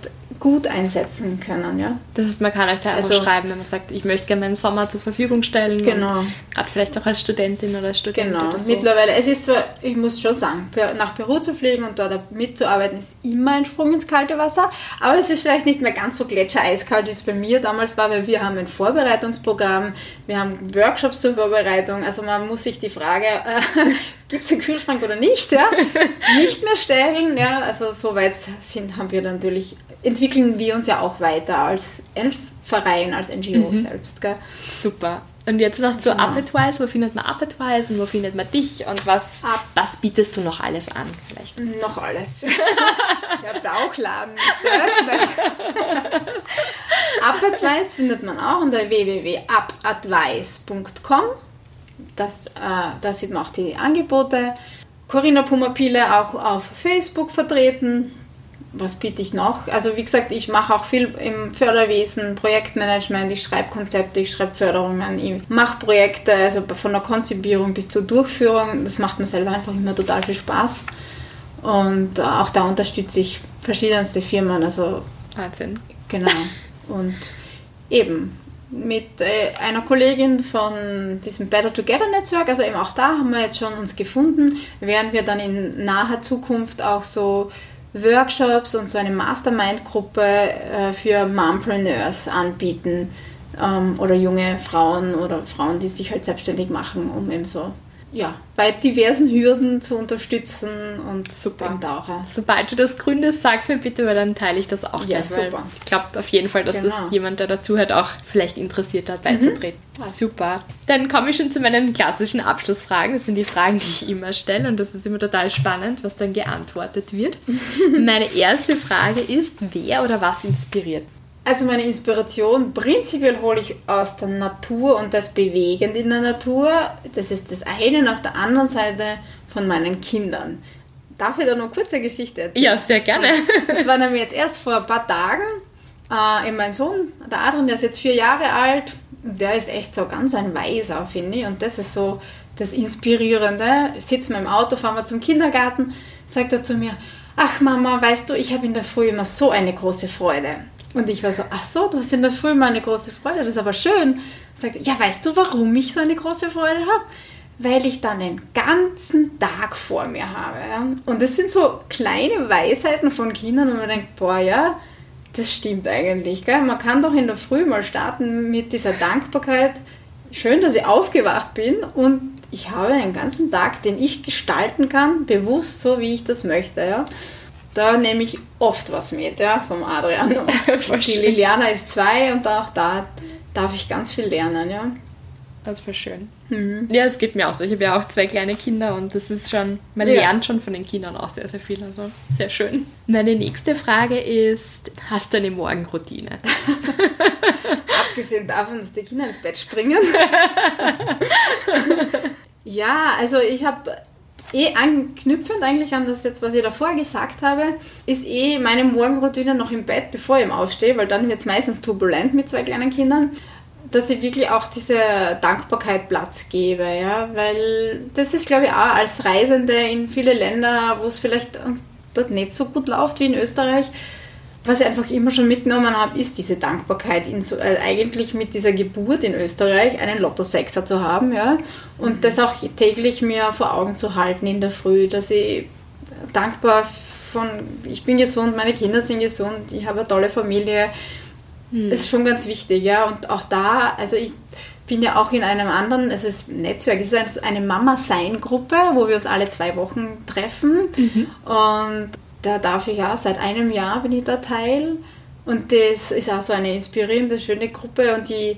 gut einsetzen können. Ja? Das heißt, man kann euch da Also- schreiben, wenn man sagt, ich möchte gerne meinen Sommer zur Verfügung stellen. Genau. Gerade vielleicht auch als Studentin oder Student Genau, oder so. mittlerweile, es ist zwar, ich muss schon sagen, nach Peru zu fliegen und dort mitzuarbeiten, ist immer ein Sprung ins kalte Wasser, aber es ist vielleicht nicht mehr ganz so gletschereiskalt, wie es bei mir damals war, weil wir haben ein Vorbereitungsprogramm, wir haben Workshops zur Vorbereitung, also man muss sich die Frage, äh, gibt es einen Kühlschrank oder nicht, ja, nicht mehr stellen, ja, also so weit sind, haben wir natürlich, entwickeln wir uns ja auch weiter als, als Verein, als NGO selbst, gell. Super. Und jetzt noch zu Genau. Appetwise. Wo findet man Appetwise und wo findet man dich und was, Up. was bietest du noch alles an? Vielleicht. Noch alles. Der Bauchladen ist eröffnet. Upadvice findet man auch unter www.upadvice.com. Das, äh, da sieht man auch die Angebote. Corinna Pumapile auch auf Facebook vertreten. Was biete ich noch? Also wie gesagt, ich mache auch viel im Förderwesen, Projektmanagement, ich schreibe Konzepte, ich schreibe Förderungen, ich mache Projekte, also von der Konzipierung bis zur Durchführung. Das macht mir selber einfach immer total viel Spaß. Und äh, auch da unterstütze ich verschiedenste Firmen, also Wahnsinn. genau. Und eben mit äh, einer Kollegin von diesem Better Together Netzwerk, also eben auch da haben wir jetzt schon uns gefunden, werden wir dann in naher Zukunft auch so Workshops und so eine Mastermind-Gruppe äh, für Mompreneurs anbieten ähm, oder junge Frauen oder Frauen, die sich halt selbstständig machen, um eben so ja, bei diversen Hürden zu unterstützen und Super. auch äh, Sobald du das gründest, sag's mir bitte, weil dann teile ich das auch Ja, gleich. super. Ich glaube auf jeden Fall, dass Genau. das jemand, der dazuhört, auch vielleicht interessiert hat, beizutreten. Passt. Super. Dann komme ich schon zu meinen klassischen Abschlussfragen. Das sind die Fragen, die ich immer stelle und das ist immer total spannend, was dann geantwortet wird. Meine erste Frage ist, wer oder was inspiriert? Also meine Inspiration prinzipiell hole ich aus der Natur und das Bewegend in der Natur. Das ist das eine. Und auf der anderen Seite von meinen Kindern. Darf ich da noch eine kurze Geschichte erzählen? Ja, sehr gerne. Das war nämlich jetzt erst vor ein paar Tagen. Äh, mein Sohn, der Adrian, der ist jetzt vier Jahre alt. Der ist echt so ganz ein Weiser, finde ich. Und das ist so das Inspirierende. Sitzen wir im Auto, fahren wir zum Kindergarten, sagt er zu mir, ach Mama, weißt du, ich habe in der Früh immer so eine große Freude. Und ich war so, ach so, du hast in der Früh immer eine große Freude, das ist aber schön. Sagt ja, weißt du, warum ich so eine große Freude habe? Weil ich dann den ganzen Tag vor mir habe. Und das sind so kleine Weisheiten von Kindern, wo man denkt, boah, ja, das stimmt eigentlich. Gell? Man kann doch in der Früh mal starten mit dieser Dankbarkeit. Schön, dass ich aufgewacht bin und ich habe einen ganzen Tag, den ich gestalten kann, bewusst so, wie ich das möchte. Ja? Da nehme ich oft was mit ja, vom Adrian. Die schön. Liliana ist zwei und auch da darf ich ganz viel lernen. Ja? Das war schön. Mhm. Ja, es geht mir auch so. Ich habe ja auch zwei kleine Kinder und das ist schon, man Ja. lernt schon von den Kindern auch sehr, sehr viel. Also sehr schön. Meine nächste Frage ist, hast du eine Morgenroutine? Abgesehen davon, dass die Kinder ins Bett springen. ja, also ich habe eh anknüpfend eigentlich an das jetzt, was ich davor gesagt habe, ist eh meine Morgenroutine noch im Bett, bevor ich aufstehe, weil dann wird es meistens turbulent mit zwei kleinen Kindern, dass ich wirklich auch diese Dankbarkeit Platz gebe, ja, weil das ist, glaube ich, auch als Reisende in viele Länder, wo es vielleicht uns dort nicht so gut läuft wie in Österreich, was ich einfach immer schon mitgenommen habe, ist diese Dankbarkeit, so, äh, eigentlich mit dieser Geburt in Österreich einen Lotto-Sechser zu haben, ja, und das auch täglich mir vor Augen zu halten in der Früh, dass ich dankbar von, ich bin gesund, meine Kinder sind gesund, ich habe eine tolle Familie, ist schon ganz wichtig, ja, und auch da, also ich bin ja auch in einem anderen, also das Netzwerk, es ist eine Mama-Sein-Gruppe, wo wir uns alle zwei Wochen treffen. Und da darf ich ja, seit einem Jahr bin ich da Teil. Und das ist auch so eine inspirierende, schöne Gruppe. Und die,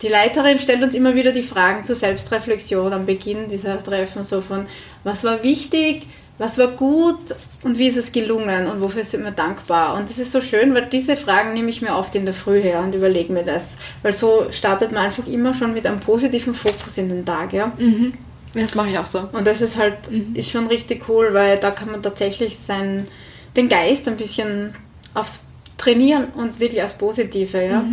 die Leiterin stellt uns immer wieder die Fragen zur Selbstreflexion am Beginn dieser Treffen. So von, was war wichtig, was war gut und wie ist es gelungen und wofür sind wir dankbar. Und das ist so schön, weil diese Fragen nehme ich mir oft in der Früh her und überlege mir das. Weil so startet man einfach immer schon mit einem positiven Fokus in den Tag. Ja? Das mache ich auch so. Und das ist halt, ist schon richtig cool, weil da kann man tatsächlich sein, den Geist ein bisschen aufs Trainieren und wirklich aufs Positive, ja.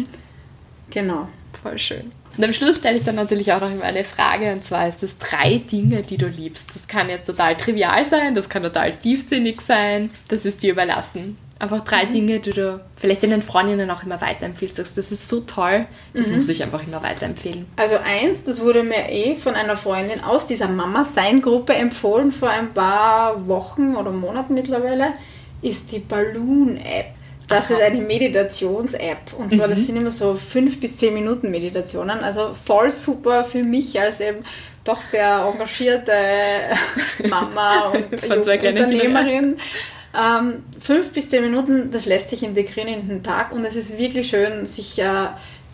Genau. Voll schön. Und am Schluss stelle ich dann natürlich auch noch immer eine Frage und zwar ist es drei Dinge, die du liebst. Das kann jetzt total trivial sein, das kann total tiefsinnig sein, das ist dir überlassen. Einfach drei mhm. Dinge, die du vielleicht deinen Freundinnen auch immer weiterempfiehlst. Das ist so toll, das mhm. muss ich einfach immer weiterempfehlen. Also eins, das wurde mir eh von einer Freundin aus dieser Mama-Sein-Gruppe empfohlen vor ein paar Wochen oder Monaten mittlerweile, ist die Balloon-App. Das Aha. ist eine Meditations-App. Und zwar, mhm. das sind immer so fünf bis zehn Minuten Meditationen. Also voll super für mich als eben doch sehr engagierte Mama und Unternehmerin. Ähm, fünf bis zehn Minuten, das lässt sich integrieren in den Tag und es ist wirklich schön, sich äh,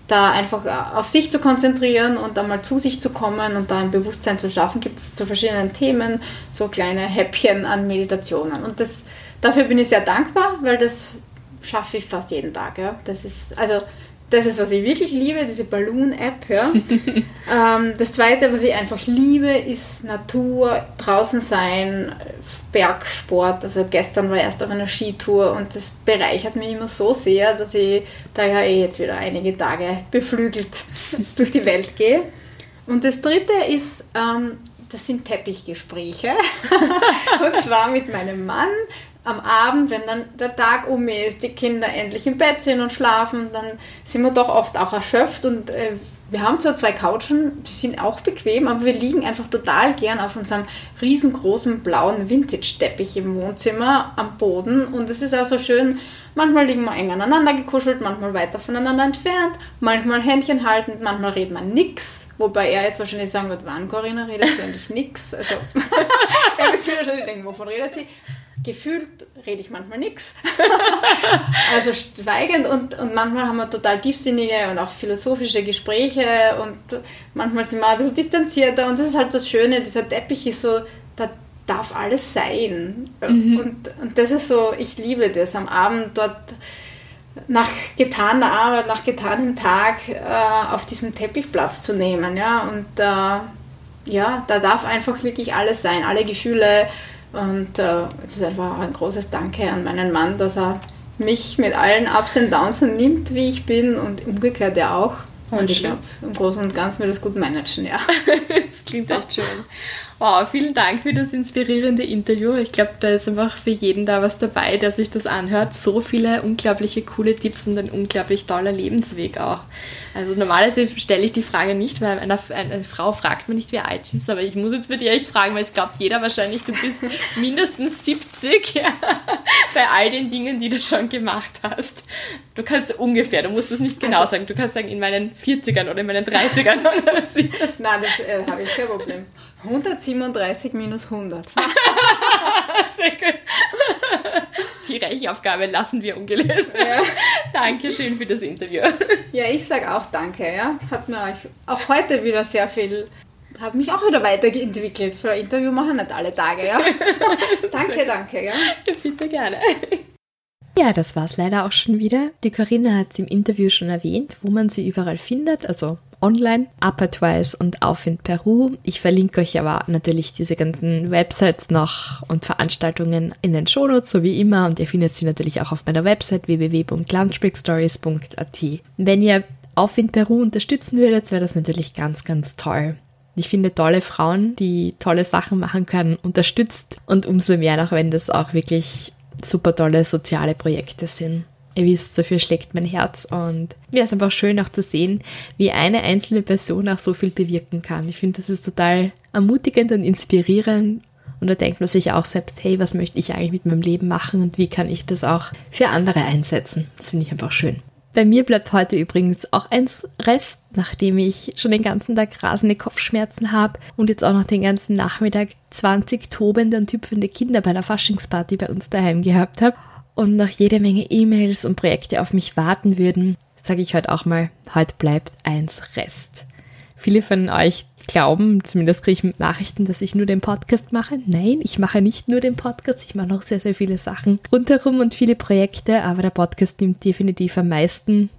da einfach äh, auf sich zu konzentrieren und einmal zu sich zu kommen und da ein Bewusstsein zu schaffen, gibt es zu verschiedenen Themen so kleine Häppchen an Meditationen. Und das, dafür bin ich sehr dankbar, weil das schaffe ich fast jeden Tag. Ja. Das ist, also das ist, was ich wirklich liebe, diese Balloon-App. Ja. ähm, das Zweite, was ich einfach liebe, ist Natur, draußen sein, Bergsport. Also gestern war ich erst auf einer Skitour und das bereichert mich immer so sehr, dass ich da ja eh jetzt wieder einige Tage beflügelt durch die Welt gehe. Und das Dritte ist, ähm, das sind Teppichgespräche. und zwar mit meinem Mann am Abend, wenn dann der Tag um ist, die Kinder endlich im Bett sind und schlafen, dann sind wir doch oft auch erschöpft und äh, wir haben zwar zwei Couchen, die sind auch bequem, aber wir liegen einfach total gern auf unserem riesengroßen blauen Vintage-Teppich im Wohnzimmer am Boden und es ist auch so schön, manchmal liegen wir eng aneinander gekuschelt, manchmal weiter voneinander entfernt, manchmal Händchen haltend, manchmal redet man nix, wobei er jetzt wahrscheinlich sagen wird, wann Corinna redest du eigentlich nix? Also er wird sich wahrscheinlich denken, wovon redet sie? Gefühlt rede ich manchmal nichts. also schweigend und, und manchmal haben wir total tiefsinnige und auch philosophische Gespräche und manchmal sind wir ein bisschen distanzierter und das ist halt das Schöne, dieser Teppich ist so, da darf alles sein. Mhm. Und, und das ist so, ich liebe das am Abend dort nach getaner Arbeit, nach getanem Tag äh, auf diesem Teppich Platz zu nehmen. Ja? Und äh, ja, da darf einfach wirklich alles sein, alle Gefühle, und äh, es ist einfach ein großes Danke an meinen Mann, dass er mich mit allen Ups und Downs nimmt, wie ich bin und umgekehrt ja auch. Und ich glaube, im Großen und Ganzen wird das gut managen, ja. das klingt echt schön. Wow, vielen Dank für das inspirierende Interview. Ich glaube, da ist einfach für jeden da was dabei, der sich das anhört. So viele unglaubliche coole Tipps und ein unglaublich toller Lebensweg auch. Also normalerweise stelle ich die Frage nicht, weil eine, eine Frau fragt mir nicht, wie alt sie ist, aber ich muss jetzt für dich echt fragen, weil es glaubt jeder wahrscheinlich, du bist mindestens 70 ja, bei all den Dingen, die du schon gemacht hast. Du kannst ungefähr, du musst das nicht genau also, sagen, du kannst sagen in meinen 40ern oder in meinen 30ern. Oder was das. Nein, das äh, habe ich kein Problem. 137 minus 100. Sehr gut. Die Rechenaufgabe lassen wir ungelesen. Ja. Dankeschön für das Interview. Ja, ich sage auch danke. Ja. Hat mir euch auch heute wieder sehr viel, habe mich auch wieder weiterentwickelt. Für ein Interview machen nicht alle Tage. Ja. danke, danke. Ja. Bitte gerne. Ja, das war es leider auch schon wieder. Die Corinna hat es im Interview schon erwähnt, wo man sie überall findet, also online, Uppertwise und Aufwind Peru. Ich verlinke euch aber natürlich diese ganzen Websites noch und Veranstaltungen in den Shownotes, so wie immer. Und ihr findet sie natürlich auch auf meiner Website www.lunchbreakstories.at. Wenn ihr Aufwind Peru unterstützen würdet, wäre das natürlich ganz, ganz toll. Ich finde tolle Frauen, die tolle Sachen machen können, unterstützt und umso mehr noch, wenn das auch wirklich super tolle soziale Projekte sind. Ihr wisst, dafür schlägt mein Herz und ja, ist einfach schön auch zu sehen, wie eine einzelne Person auch so viel bewirken kann. Ich finde, das ist total ermutigend und inspirierend und da denkt man sich auch selbst, hey, was möchte ich eigentlich mit meinem Leben machen und wie kann ich das auch für andere einsetzen? Das finde ich einfach schön. Bei mir bleibt heute übrigens auch ein Rest, nachdem ich schon den ganzen Tag rasende Kopfschmerzen habe und jetzt auch noch den ganzen Nachmittag 20 tobende und hüpfende Kinder bei der Faschingsparty bei uns daheim gehabt habe und noch jede Menge E-Mails und Projekte auf mich warten würden, sage ich heute auch mal, heute bleibt eins Rest. Viele von euch glauben, zumindest kriege ich Nachrichten, dass ich nur den Podcast mache. Nein, ich mache nicht nur den Podcast, ich mache noch sehr, sehr viele Sachen rundherum und viele Projekte, aber der Podcast nimmt definitiv am meisten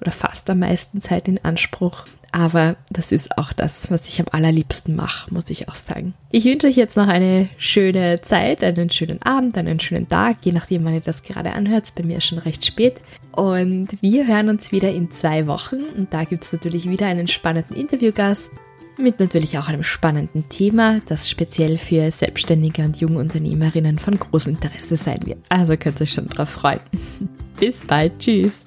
oder fast am meisten Zeit in Anspruch. Aber das ist auch das, was ich am allerliebsten mache, muss ich auch sagen. Ich wünsche euch jetzt noch eine schöne Zeit, einen schönen Abend, einen schönen Tag, je nachdem, wann ihr das gerade anhört. Bei mir ist schon recht spät. Und wir hören uns wieder in zwei Wochen. Und da gibt es natürlich wieder einen spannenden Interviewgast. mit natürlich auch einem spannenden Thema, das speziell für Selbstständige und Jungunternehmerinnen von großem Interesse sein wird. Also könnt ihr euch schon drauf freuen. Bis bald, tschüss.